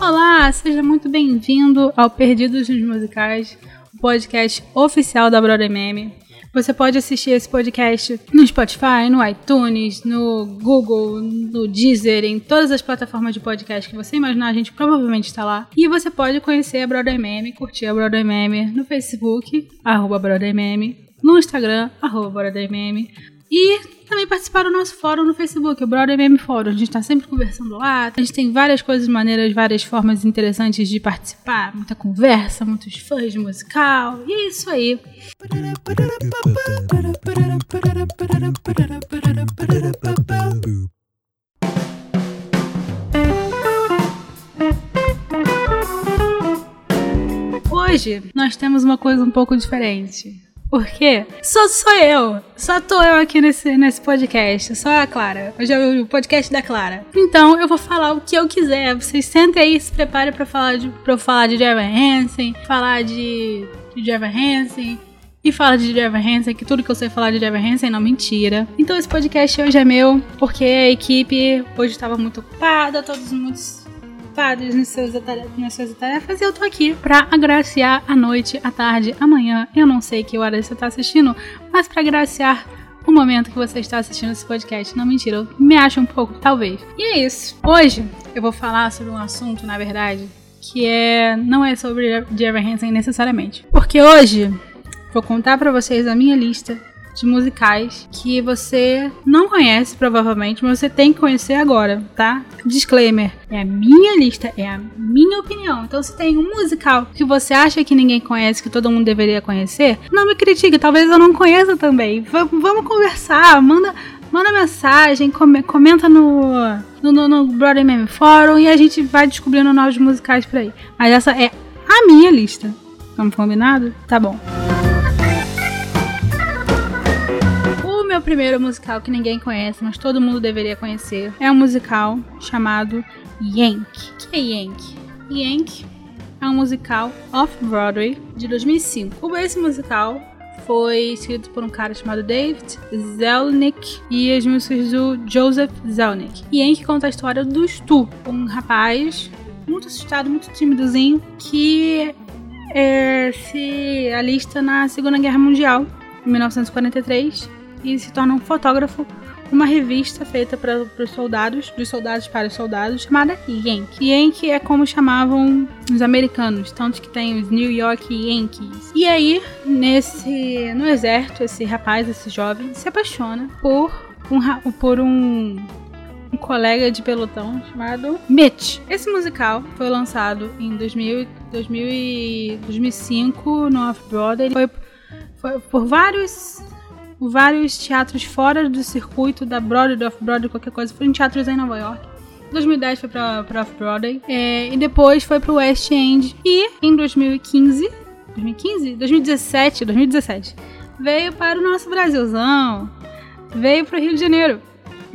Olá, seja muito bem-vindo ao Perdidos nos Musicais, o podcast oficial da Brother Meme. Você pode assistir esse podcast no Spotify, no iTunes, no Google, no Deezer, em todas as plataformas de podcast que você imaginar, a gente provavelmente está lá. E você pode conhecer a Brother Meme, curtir a Brother Meme no Facebook, arroba Meme, no Instagram, arroba Meme. E também participar do nosso fórum no Facebook, o Brother Meme Fórum. A gente está sempre conversando lá. A gente tem várias coisas maneiras, várias formas interessantes de participar. Muita conversa, muitos fãs de musical. E é isso aí. Hoje nós temos uma coisa um pouco diferente. Por quê? Só sou eu. Só tô eu aqui nesse, nesse podcast. Só a Clara. Hoje é o podcast da Clara. Então eu vou falar o que eu quiser. Vocês sentem aí se preparem pra, falar de, pra eu falar de Evan Hansen, falar de, de Hansen. E falar de Evan Hansen, que tudo que eu sei falar de Evan Hansen não mentira. Então esse podcast hoje é meu, porque a equipe hoje estava muito ocupada, todos muitos ocupados nas suas, nas suas tarefas e eu tô aqui pra agraciar a noite, a tarde, amanhã. Eu não sei que hora você tá assistindo, mas pra agraciar o momento que você está assistindo esse podcast. Não, mentira, eu me acho um pouco, talvez. E é isso. Hoje eu vou falar sobre um assunto, na verdade, que é não é sobre Jerry Hansen necessariamente. Porque hoje vou contar para vocês a minha lista de musicais que você não conhece, provavelmente, mas você tem que conhecer agora, tá? Disclaimer: é a minha lista, é a minha opinião. Então, se tem um musical que você acha que ninguém conhece, que todo mundo deveria conhecer, não me critique, talvez eu não conheça também. V vamos conversar, manda. Manda mensagem, comenta no, no, no, no Brother Meme Forum e a gente vai descobrindo novos musicais por aí. Mas essa é a minha lista. Estamos combinado? Tá bom. Meu primeiro musical que ninguém conhece, mas todo mundo deveria conhecer, é um musical chamado Yank. O que é Yank? Yank é um musical off-Broadway de 2005. Esse musical foi escrito por um cara chamado David Zelnick e as músicas do Joseph Zelnick. Yank conta a história do Stu, um rapaz muito assustado, muito timidozinho, que é, se alista na Segunda Guerra Mundial, em 1943, e se torna um fotógrafo uma revista feita para os soldados, dos soldados para os soldados, chamada Yankee. Yankee é como chamavam os americanos, tanto que tem os New York Yankees. E aí, nesse no exército, esse rapaz, esse jovem, se apaixona por um, por um um colega de pelotão chamado Mitch. Esse musical foi lançado em 2000, 2000 2005 no Off-Broadway. Foi, foi por vários vários teatros fora do circuito da Broadway, Off-Broadway, qualquer coisa. Foi em teatros em Nova York. Em 2010 foi pra, pra Off-Broadway. É, e depois foi pro West End. E em 2015... 2015? 2017, 2017. Veio para o nosso Brasilzão. Veio pro Rio de Janeiro.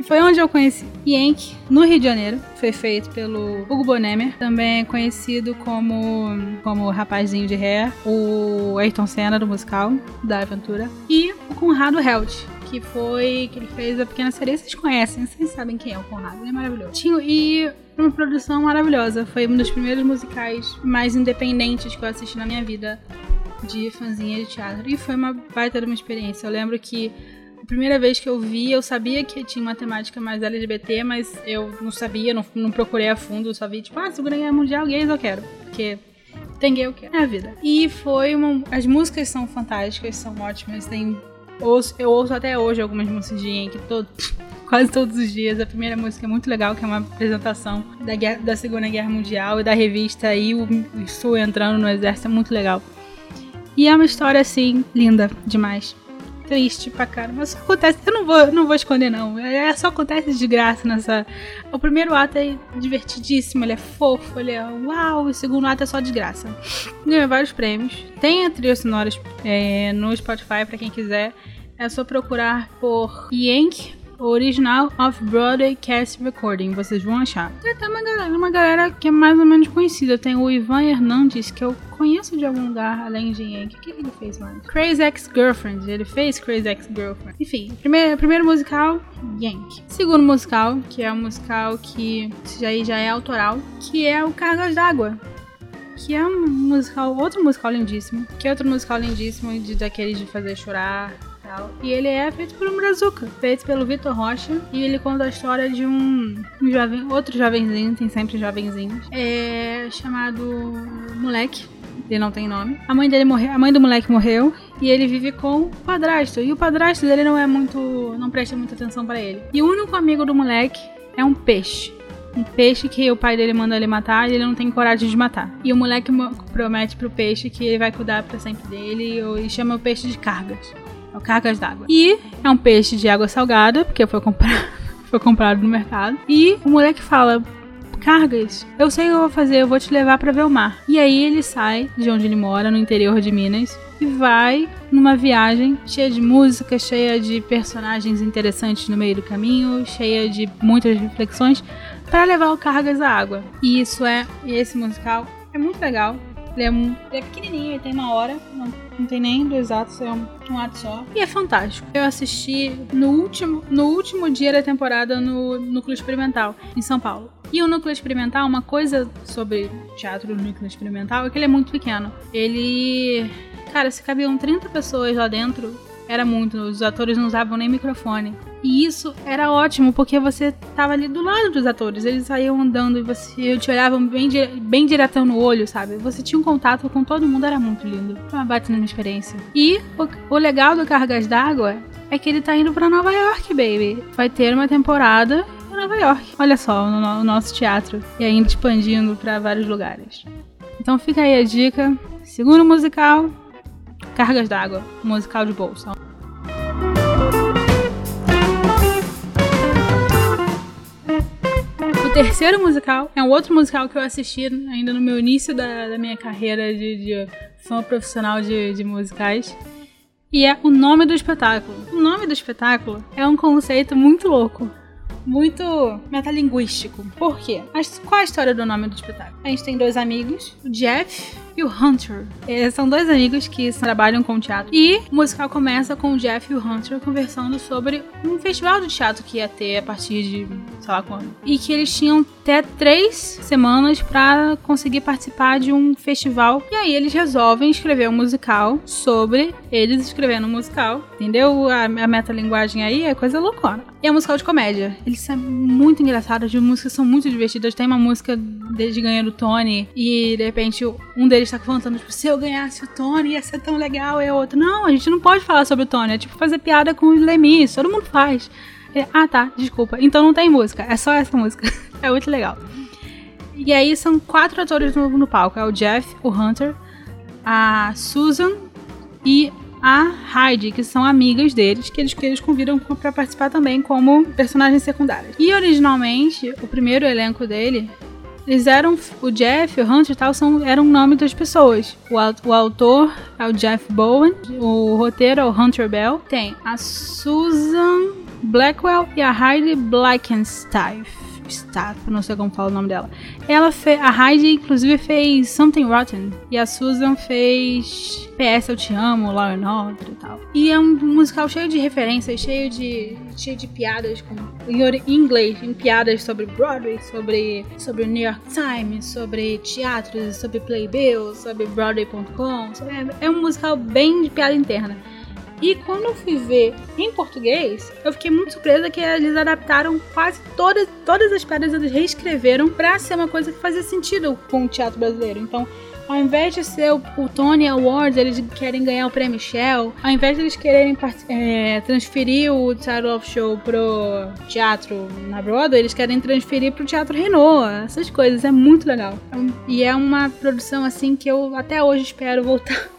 Foi onde eu conheci Yankee, no Rio de Janeiro. Foi feito pelo Hugo Bonemer, também conhecido como, como rapazinho de ré, o Ayrton Senna do musical, da aventura, e o Conrado Held, que foi que ele fez a Pequena Sereia. Vocês conhecem, vocês sabem quem é o Conrado, ele é maravilhoso. Tinha, e uma produção maravilhosa. Foi um dos primeiros musicais mais independentes que eu assisti na minha vida de fanzinha de teatro. E foi uma baita de uma experiência. Eu lembro que primeira vez que eu vi, eu sabia que tinha uma temática mais LGBT, mas eu não sabia, não, não procurei a fundo, só vi, tipo, ah, Segunda Guerra Mundial, gays eu quero. Porque tem gay eu quero. É a vida. E foi uma. As músicas são fantásticas, são ótimas. Tem. Ouço, eu ouço até hoje algumas músicas de Yankee, todo, quase todos os dias. A primeira música é muito legal, que é uma apresentação da, guerra, da Segunda Guerra Mundial e da revista aí, o, o Sul entrando no exército, é muito legal. E é uma história, assim, linda demais triste pra caramba. Mas só acontece, eu não vou, não vou esconder, não. É, só acontece de graça nessa. O primeiro ato é divertidíssimo, ele é fofo, ele é uau. O segundo ato é só de graça. Ganhou vários prêmios. Tem a trilha sonora é, no Spotify pra quem quiser. é só procurar por Yank Original Off-Broadway Cast Recording, vocês vão achar. Tem até uma galera, uma galera que é mais ou menos conhecida. Tem o Ivan Hernandes, que eu conheço de algum lugar além de Yankee. O que ele fez mais? Crazy Ex-Girlfriend. Ele fez Crazy Ex-Girlfriend. Enfim, primeiro, primeiro musical, Yankee. Segundo musical, que é um musical que já, já é autoral, que é o Cargas d'Água que é um musical, outro musical lindíssimo, que é outro musical lindíssimo de daqueles de fazer chorar, tal. E ele é feito por um brazuca, feito pelo Vitor Rocha. E ele conta a história de um, jovem, outro jovenzinho, tem sempre jovenzinhos, é chamado Moleque. Ele não tem nome. A mãe dele morreu, a mãe do moleque morreu e ele vive com o padrasto. E o padrasto dele não é muito, não presta muita atenção para ele. E o único amigo do moleque é um peixe um peixe que o pai dele manda ele matar e ele não tem coragem de matar. E o moleque promete pro peixe que ele vai cuidar para sempre dele e chama o peixe de Cargas. É cargas d'água. E é um peixe de água salgada, porque foi comprado, foi comprado no mercado. E o moleque fala: Cargas, eu sei o que eu vou fazer, eu vou te levar para ver o mar. E aí ele sai de onde ele mora, no interior de Minas, e vai numa viagem cheia de música, cheia de personagens interessantes no meio do caminho, cheia de muitas reflexões para levar o Cargas à água. E isso é esse musical é muito legal. Ele é, ele é pequenininho, ele tem uma hora, não, não tem nem dois atos, é um, um, ato só. E é fantástico. Eu assisti no último, no último dia da temporada no Núcleo Experimental, em São Paulo. E o Núcleo Experimental, uma coisa sobre teatro do Núcleo Experimental é que ele é muito pequeno. Ele. Cara, se cabiam 30 pessoas lá dentro, era muito. Os atores não usavam nem microfone. E isso era ótimo, porque você tava ali do lado dos atores. Eles saíam andando e você te olhavam bem, bem diretão no olho, sabe? Você tinha um contato com todo mundo, era muito lindo. Uma batina experiência. E o, o legal do Cargas d'Água é que ele tá indo para Nova York, baby. Vai ter uma temporada em Nova York. Olha só, no, no nosso teatro. E ainda expandindo para vários lugares. Então fica aí a dica. Segundo musical, Cargas d'Água, musical de bolsa. Terceiro musical é um outro musical que eu assisti ainda no meu início da, da minha carreira de, de fã profissional de, de musicais. E é o nome do espetáculo. O nome do espetáculo é um conceito muito louco muito metalinguístico. Por quê? Qual a história do nome do espetáculo? A gente tem dois amigos, o Jeff e o Hunter. Eles são dois amigos que trabalham com teatro. E o musical começa com o Jeff e o Hunter conversando sobre um festival de teatro que ia ter a partir de sei lá quando. E que eles tinham até três semanas para conseguir participar de um festival. E aí eles resolvem escrever um musical sobre eles escrevendo um musical. Entendeu? A, a metalinguagem aí é coisa loucona. E é um musical de comédia. Eles são muito engraçados, as músicas são muito divertidas. Tem uma música desde ganhando o Tony e de repente um deles tá cantando, tipo, se eu ganhasse o Tony ia ser tão legal. E o outro, não, a gente não pode falar sobre o Tony. É tipo fazer piada com os Lemis, todo mundo faz. ah, tá, desculpa. Então não tem música, é só essa música. é muito legal. E aí são quatro atores no, no palco: é o Jeff, o Hunter, a Susan e a Heidi, que são amigas deles, que eles, que eles convidam para participar também como personagens secundários. E originalmente, o primeiro elenco dele eles eram. O Jeff, o Hunter e tal são, eram o nome das pessoas. O, o autor é o Jeff Bowen, o roteiro é o Hunter Bell. Tem a Susan Blackwell e a Heidi Blackenstein. Staff, não sei como fala o nome dela. Ela fez. A Heidi, inclusive, fez Something Rotten. E a Susan fez PS Eu Te Amo, Law and Order e tal. E é um musical cheio de referências, cheio de, cheio de piadas com, em inglês, em piadas sobre Broadway, sobre, sobre o New York Times, sobre teatros, sobre Playbill, sobre Broadway.com. É, é um musical bem de piada interna. E quando eu fui ver em português, eu fiquei muito surpresa que eles adaptaram quase todas, todas as piadas, eles reescreveram pra ser uma coisa que fazia sentido com o teatro brasileiro. Então, ao invés de ser o, o Tony Awards, eles querem ganhar o prêmio Shell. Ao invés de eles quererem é, transferir o Title of Show pro teatro na Broadway, eles querem transferir pro Teatro Renault. Essas coisas, é muito legal. E é uma produção assim que eu até hoje espero voltar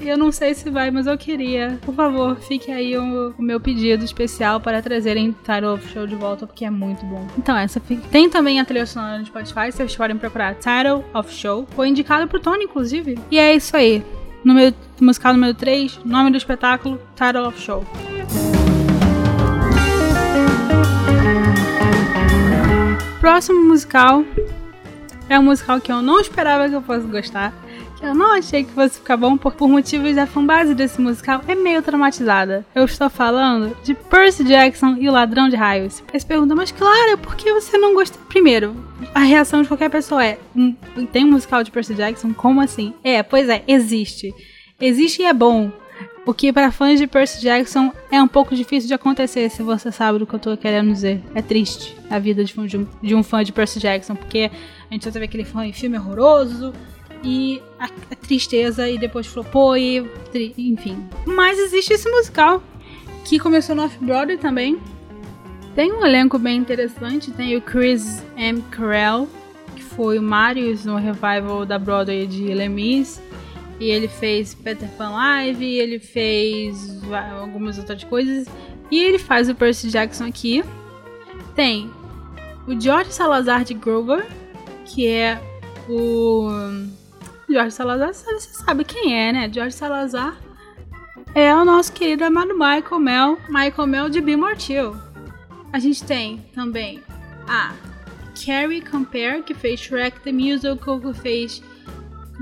eu não sei se vai, mas eu queria. Por favor, fique aí o, o meu pedido especial para trazerem Title of Show de volta, porque é muito bom. Então, essa tem também a trilha sonora no Spotify, se vocês forem procurar Title of Show. Foi indicado pro Tony, inclusive. E é isso aí. Número, musical número 3, nome do espetáculo, Title of Show. Próximo musical é um musical que eu não esperava que eu fosse gostar. Eu não achei que fosse ficar bom por, por motivos da fanbase desse musical é meio traumatizada. Eu estou falando de Percy Jackson e o Ladrão de Raios. Aí você pergunta, mas Clara, por que você não gostou? Primeiro, a reação de qualquer pessoa é: um, tem um musical de Percy Jackson? Como assim? É, pois é, existe. Existe e é bom. O que para fãs de Percy Jackson é um pouco difícil de acontecer, se você sabe do que eu tô querendo dizer. É triste a vida de um, de um fã de Percy Jackson, porque a gente só teve aquele fã em filme horroroso, e a, a tristeza, e depois flopou, e enfim. Mas existe esse musical, que começou no Off-Broadway também. Tem um elenco bem interessante, tem o Chris M. Carell, que foi o Marius no revival da Broadway de Les e ele fez Peter Pan Live, ele fez algumas outras coisas. E ele faz o Percy Jackson aqui. Tem o George Salazar de Grover, que é o. George Salazar, você sabe quem é, né? George Salazar é o nosso querido amado Michael Mel, Michael Mel de Be Mortil. A gente tem também a Carrie Compare, que fez Shrek the Musical, que fez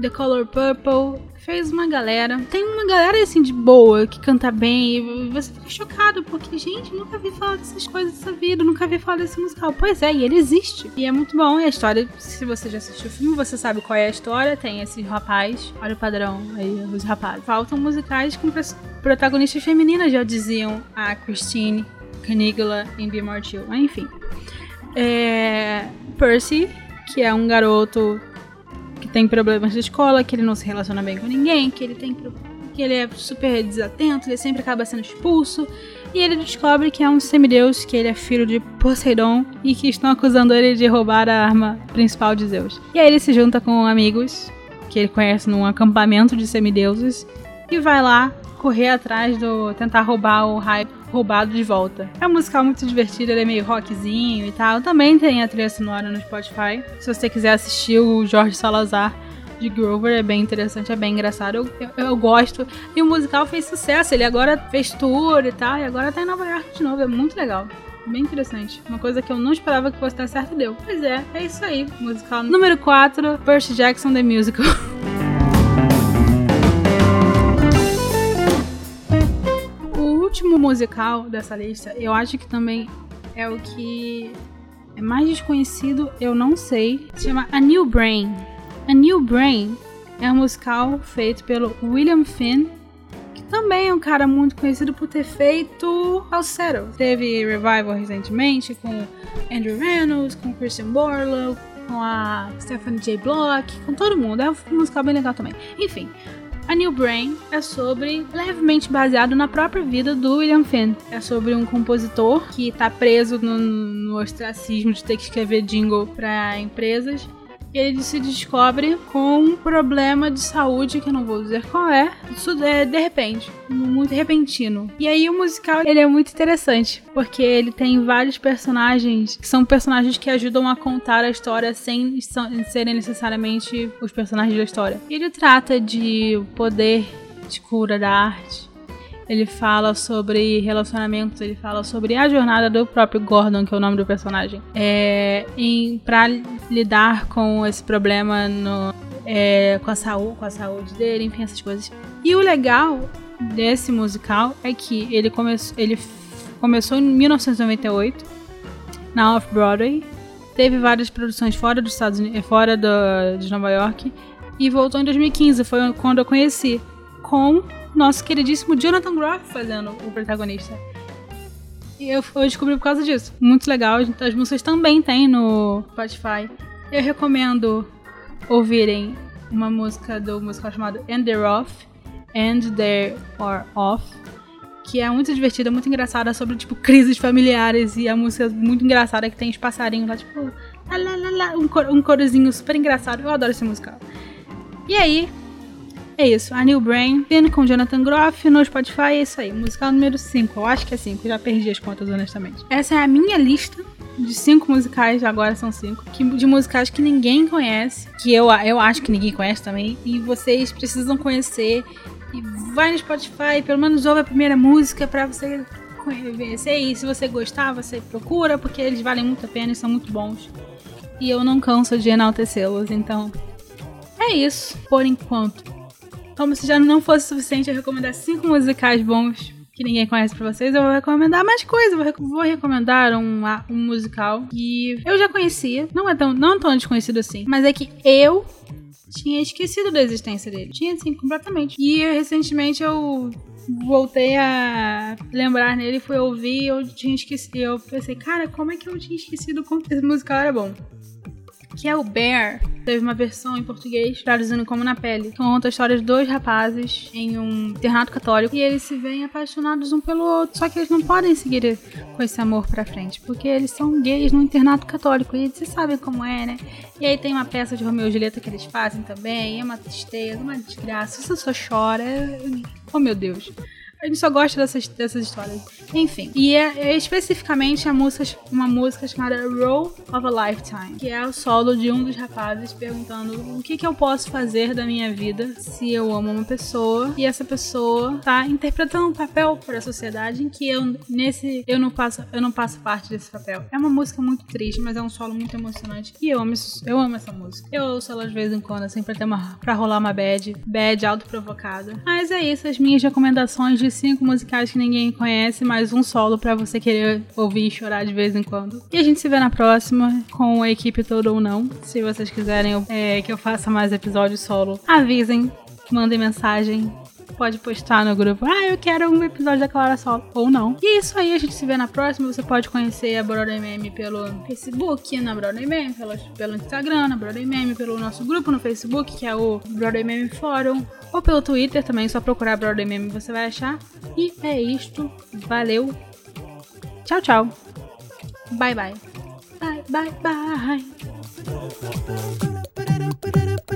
The Color Purple, fez uma galera. Tem uma galera assim de boa que canta bem e você fica chocado porque, gente, nunca vi falar dessas coisas dessa vida, nunca vi falar desse musical. Pois é, e ele existe. E é muito bom. E a história, se você já assistiu o filme, você sabe qual é a história. Tem esse rapaz, olha o padrão aí, os rapazes. Faltam musicais com protagonistas femininas, já diziam a Christine, Canigula em Be More Chill. Enfim. É, Percy, que é um garoto que tem problemas de escola, que ele não se relaciona bem com ninguém, que ele tem que ele é super desatento, ele sempre acaba sendo expulso. E ele descobre que é um semideus, que ele é filho de Poseidon e que estão acusando ele de roubar a arma principal de Zeus. E aí ele se junta com amigos que ele conhece num acampamento de semideuses e vai lá correr atrás do. tentar roubar o raio roubado de volta. É um musical muito divertido, ele é meio rockzinho e tal. Também tem a trilha sonora no Spotify. Se você quiser assistir o Jorge Salazar de Grover, é bem interessante, é bem engraçado. Eu, eu, eu, gosto. E o musical fez sucesso, ele agora fez tour e tal, e agora tá em Nova York de novo, é muito legal. Bem interessante. Uma coisa que eu não esperava que fosse dar certo deu. Pois é, é isso aí. Musical número 4, Percy Jackson The Musical. musical dessa lista, eu acho que também é o que é mais desconhecido, eu não sei. Se chama A New Brain. A New Brain é um musical feito pelo William Finn, que também é um cara muito conhecido por ter feito Falsetto. Teve revival recentemente com Andrew Reynolds, com Christian Borle, com a Stephanie J. Block, com todo mundo. É um musical bem legal também. Enfim, a New Brain é sobre, levemente baseado na própria vida do William Finn. É sobre um compositor que está preso no, no ostracismo de ter que escrever jingle para empresas ele se descobre com um problema de saúde, que eu não vou dizer qual é, isso é de repente, muito repentino. E aí o musical, ele é muito interessante, porque ele tem vários personagens que são personagens que ajudam a contar a história sem serem necessariamente os personagens da história. E ele trata de poder de cura da arte, ele fala sobre relacionamentos, ele fala sobre a jornada do próprio Gordon, que é o nome do personagem, é, em, pra lidar com esse problema no, é, com, a saúde, com a saúde dele, enfim, essas coisas. E o legal desse musical é que ele, come, ele começou em 1998 na Off-Broadway, teve várias produções fora dos Estados Unidos, fora do, de Nova York e voltou em 2015, foi quando eu conheci com nosso queridíssimo Jonathan Groff fazendo o protagonista. E eu, eu descobri por causa disso. Muito legal. As músicas também tem no Spotify. Eu recomendo ouvirem uma música do musical chamado And They're Off. And They Are Off. Que é muito divertida, muito engraçada, sobre, tipo, crises familiares. E a música muito engraçada, que tem os passarinhos lá, tipo... Lá, lá, lá, um, cor, um corozinho super engraçado. Eu adoro esse musical. E aí, é isso, a New Brain, vindo com Jonathan Groff no Spotify, é isso aí. Musical número 5, eu acho que é 5, já perdi as contas honestamente. Essa é a minha lista de cinco musicais, agora são cinco, de musicais que ninguém conhece, que eu, eu acho que ninguém conhece também, e vocês precisam conhecer. E vai no Spotify, pelo menos ouve a primeira música pra você conhecer. E se você gostar, você procura, porque eles valem muito a pena e são muito bons. E eu não canso de enaltecê-los, então. É isso, por enquanto. Como se já não fosse suficiente eu recomendar cinco musicais bons que ninguém conhece pra vocês, eu vou recomendar mais coisa. Vou, vou recomendar um, um musical que eu já conhecia. Não é tão, não tão desconhecido assim. Mas é que eu tinha esquecido da existência dele. Tinha, assim, completamente. E recentemente eu voltei a lembrar nele, fui ouvir eu tinha esquecido. Eu pensei, cara, como é que eu tinha esquecido como esse musical era bom? Que é o Bear. Teve uma versão em português, traduzindo como na pele. Que conta a história de dois rapazes em um internato católico e eles se veem apaixonados um pelo outro. Só que eles não podem seguir com esse amor pra frente, porque eles são gays no internato católico. E vocês sabem como é, né? E aí tem uma peça de Romeu e Julieta que eles fazem também. É uma tristeza, uma desgraça. Você só chora. Oh meu Deus. A gente só gosta dessas, dessas histórias. Enfim. E é, é especificamente a música, uma música chamada Roll of a Lifetime, que é o solo de um dos rapazes perguntando o que, que eu posso fazer da minha vida se eu amo uma pessoa e essa pessoa tá interpretando um papel para a sociedade em que eu nesse eu não passo eu não passo parte desse papel. É uma música muito triste, mas é um solo muito emocionante e eu amo eu amo essa música. Eu ouço ela de vez em quando assim para ter uma para rolar uma bad, bad autoprovocada. Mas é isso, as minhas recomendações de cinco musicais que ninguém conhece, mais um solo para você querer ouvir e chorar de vez em quando. E a gente se vê na próxima, com a equipe toda ou não. Se vocês quiserem é, que eu faça mais episódios solo, avisem, mandem mensagem. Pode postar no grupo, ah, eu quero um episódio da Clara Solo, ou não. E é isso aí, a gente se vê na próxima. Você pode conhecer a Broadway Meme pelo Facebook, na Broadway Meme, pelo, pelo Instagram, na Broadway Meme, pelo nosso grupo no Facebook, que é o Broadway Meme Forum ou pelo Twitter também, só procurar Brother Meme você vai achar. E é isto. Valeu. Tchau, tchau. Bye, bye. Bye, bye, bye.